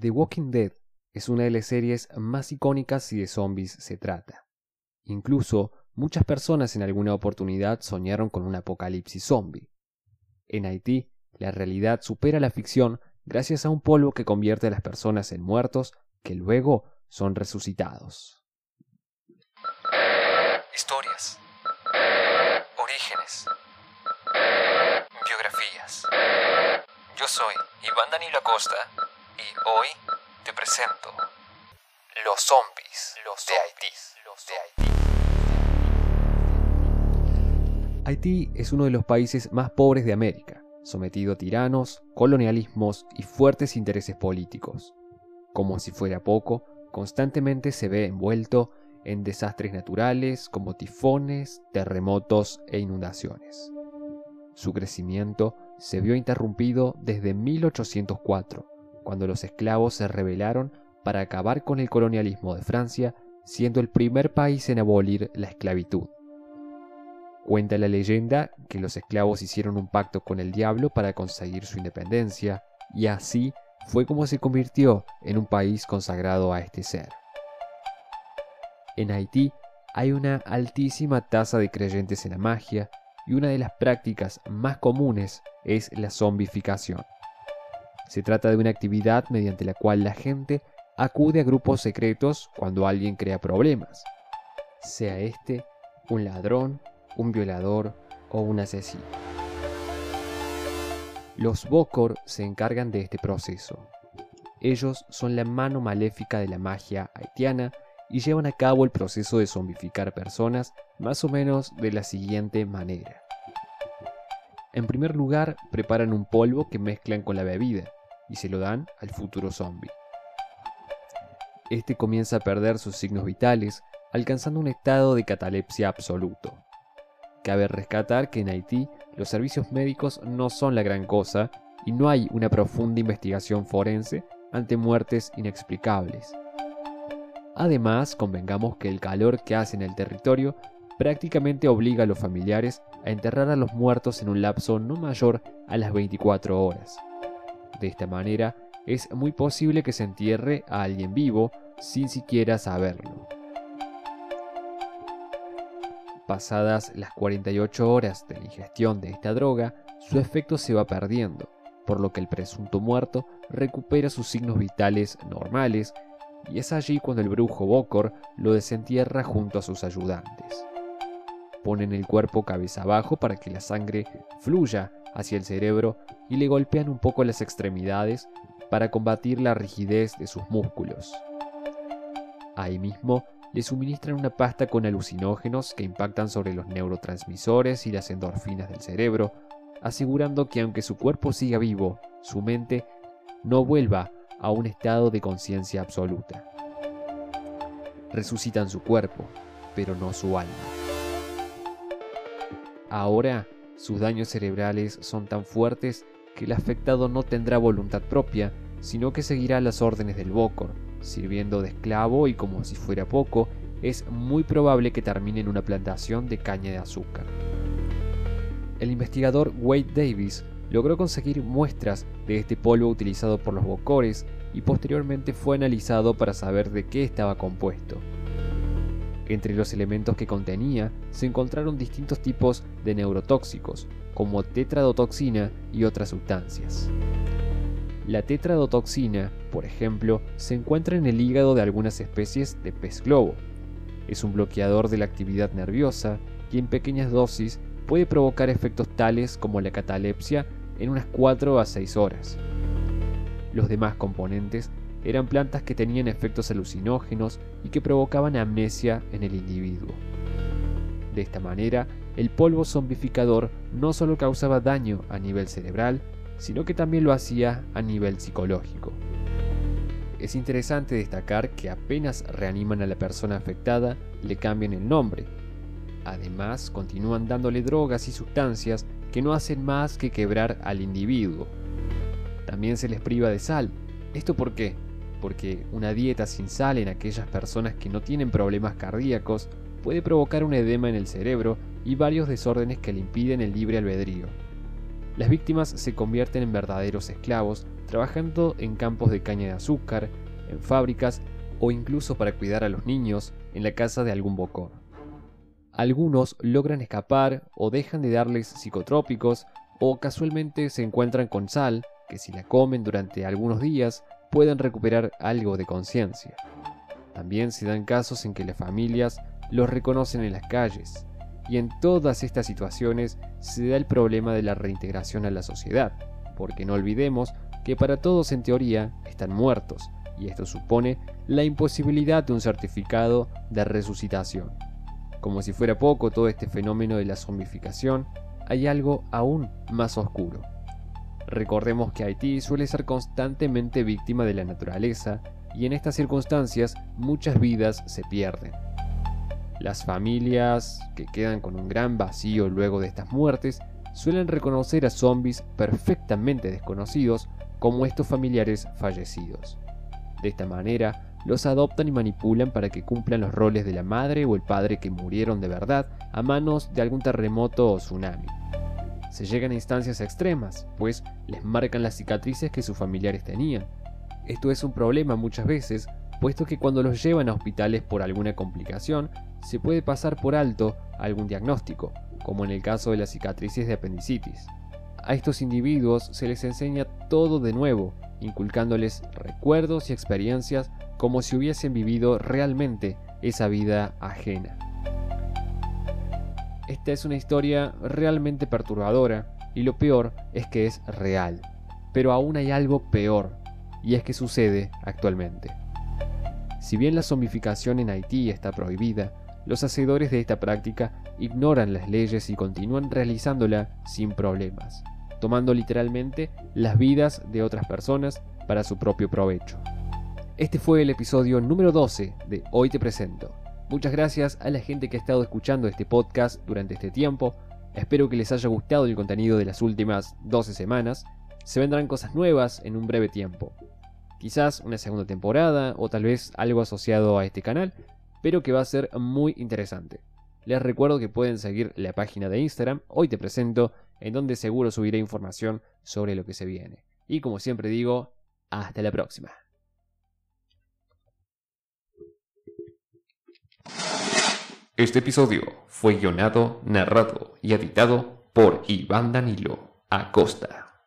The Walking Dead es una de las series más icónicas si de zombies se trata. Incluso muchas personas en alguna oportunidad soñaron con un apocalipsis zombie. En Haití, la realidad supera la ficción gracias a un polvo que convierte a las personas en muertos que luego son resucitados. Historias. Orígenes. Biografías. Yo soy Iván Danilo Acosta y hoy te presento los zombies los de Haití. Los de Haití. Haití es uno de los países más pobres de América, sometido a tiranos, colonialismos y fuertes intereses políticos. Como si fuera poco, constantemente se ve envuelto en desastres naturales como tifones, terremotos e inundaciones. Su crecimiento se vio interrumpido desde 1804, cuando los esclavos se rebelaron para acabar con el colonialismo de Francia, siendo el primer país en abolir la esclavitud. Cuenta la leyenda que los esclavos hicieron un pacto con el diablo para conseguir su independencia, y así fue como se convirtió en un país consagrado a este ser. En Haití hay una altísima tasa de creyentes en la magia y una de las prácticas más comunes es la zombificación. Se trata de una actividad mediante la cual la gente acude a grupos secretos cuando alguien crea problemas, sea este un ladrón, un violador o un asesino. Los Bokor se encargan de este proceso. Ellos son la mano maléfica de la magia haitiana y llevan a cabo el proceso de zombificar personas más o menos de la siguiente manera. En primer lugar, preparan un polvo que mezclan con la bebida y se lo dan al futuro zombie. Este comienza a perder sus signos vitales, alcanzando un estado de catalepsia absoluto. Cabe rescatar que en Haití los servicios médicos no son la gran cosa y no hay una profunda investigación forense ante muertes inexplicables. Además, convengamos que el calor que hace en el territorio prácticamente obliga a los familiares a enterrar a los muertos en un lapso no mayor a las 24 horas. De esta manera, es muy posible que se entierre a alguien vivo sin siquiera saberlo. Pasadas las 48 horas de la ingestión de esta droga, su efecto se va perdiendo, por lo que el presunto muerto recupera sus signos vitales normales y es allí cuando el brujo Bokor lo desentierra junto a sus ayudantes. Ponen el cuerpo cabeza abajo para que la sangre fluya hacia el cerebro y le golpean un poco las extremidades para combatir la rigidez de sus músculos. Ahí mismo le suministran una pasta con alucinógenos que impactan sobre los neurotransmisores y las endorfinas del cerebro, asegurando que aunque su cuerpo siga vivo, su mente no vuelva a un estado de conciencia absoluta. Resucitan su cuerpo, pero no su alma. Ahora, sus daños cerebrales son tan fuertes que el afectado no tendrá voluntad propia, sino que seguirá las órdenes del Bokor, sirviendo de esclavo y como si fuera poco, es muy probable que termine en una plantación de caña de azúcar. El investigador Wade Davis logró conseguir muestras de este polvo utilizado por los bocores y posteriormente fue analizado para saber de qué estaba compuesto. Entre los elementos que contenía se encontraron distintos tipos de neurotóxicos, como tetradotoxina y otras sustancias. La tetradotoxina, por ejemplo, se encuentra en el hígado de algunas especies de pez globo. Es un bloqueador de la actividad nerviosa y en pequeñas dosis puede provocar efectos tales como la catalepsia en unas 4 a 6 horas. Los demás componentes eran plantas que tenían efectos alucinógenos y que provocaban amnesia en el individuo. De esta manera, el polvo zombificador no solo causaba daño a nivel cerebral, sino que también lo hacía a nivel psicológico. Es interesante destacar que apenas reaniman a la persona afectada, le cambian el nombre. Además, continúan dándole drogas y sustancias que no hacen más que quebrar al individuo. También se les priva de sal. ¿Esto por qué? Porque una dieta sin sal en aquellas personas que no tienen problemas cardíacos puede provocar un edema en el cerebro y varios desórdenes que le impiden el libre albedrío. las víctimas se convierten en verdaderos esclavos, trabajando en campos de caña de azúcar, en fábricas o incluso para cuidar a los niños en la casa de algún bocón. Algunos logran escapar o dejan de darles psicotrópicos o casualmente se encuentran con sal, que si la comen durante algunos días pueden recuperar algo de conciencia. También se dan casos en que las familias los reconocen en las calles, y en todas estas situaciones se da el problema de la reintegración a la sociedad, porque no olvidemos que para todos en teoría están muertos, y esto supone la imposibilidad de un certificado de resucitación. Como si fuera poco todo este fenómeno de la zombificación, hay algo aún más oscuro. Recordemos que Haití suele ser constantemente víctima de la naturaleza y en estas circunstancias muchas vidas se pierden. Las familias que quedan con un gran vacío luego de estas muertes suelen reconocer a zombies perfectamente desconocidos como estos familiares fallecidos. De esta manera, los adoptan y manipulan para que cumplan los roles de la madre o el padre que murieron de verdad a manos de algún terremoto o tsunami. Se llegan a instancias extremas, pues les marcan las cicatrices que sus familiares tenían. Esto es un problema muchas veces, puesto que cuando los llevan a hospitales por alguna complicación, se puede pasar por alto algún diagnóstico, como en el caso de las cicatrices de apendicitis. A estos individuos se les enseña todo de nuevo, inculcándoles recuerdos y experiencias como si hubiesen vivido realmente esa vida ajena. Esta es una historia realmente perturbadora y lo peor es que es real. Pero aún hay algo peor, y es que sucede actualmente. Si bien la zombificación en Haití está prohibida, los hacedores de esta práctica ignoran las leyes y continúan realizándola sin problemas, tomando literalmente las vidas de otras personas para su propio provecho. Este fue el episodio número 12 de Hoy Te Presento. Muchas gracias a la gente que ha estado escuchando este podcast durante este tiempo. Espero que les haya gustado el contenido de las últimas 12 semanas. Se vendrán cosas nuevas en un breve tiempo. Quizás una segunda temporada o tal vez algo asociado a este canal, pero que va a ser muy interesante. Les recuerdo que pueden seguir la página de Instagram, hoy te presento, en donde seguro subiré información sobre lo que se viene. Y como siempre digo, hasta la próxima. Este episodio fue guionado, narrado y editado por Iván Danilo Acosta.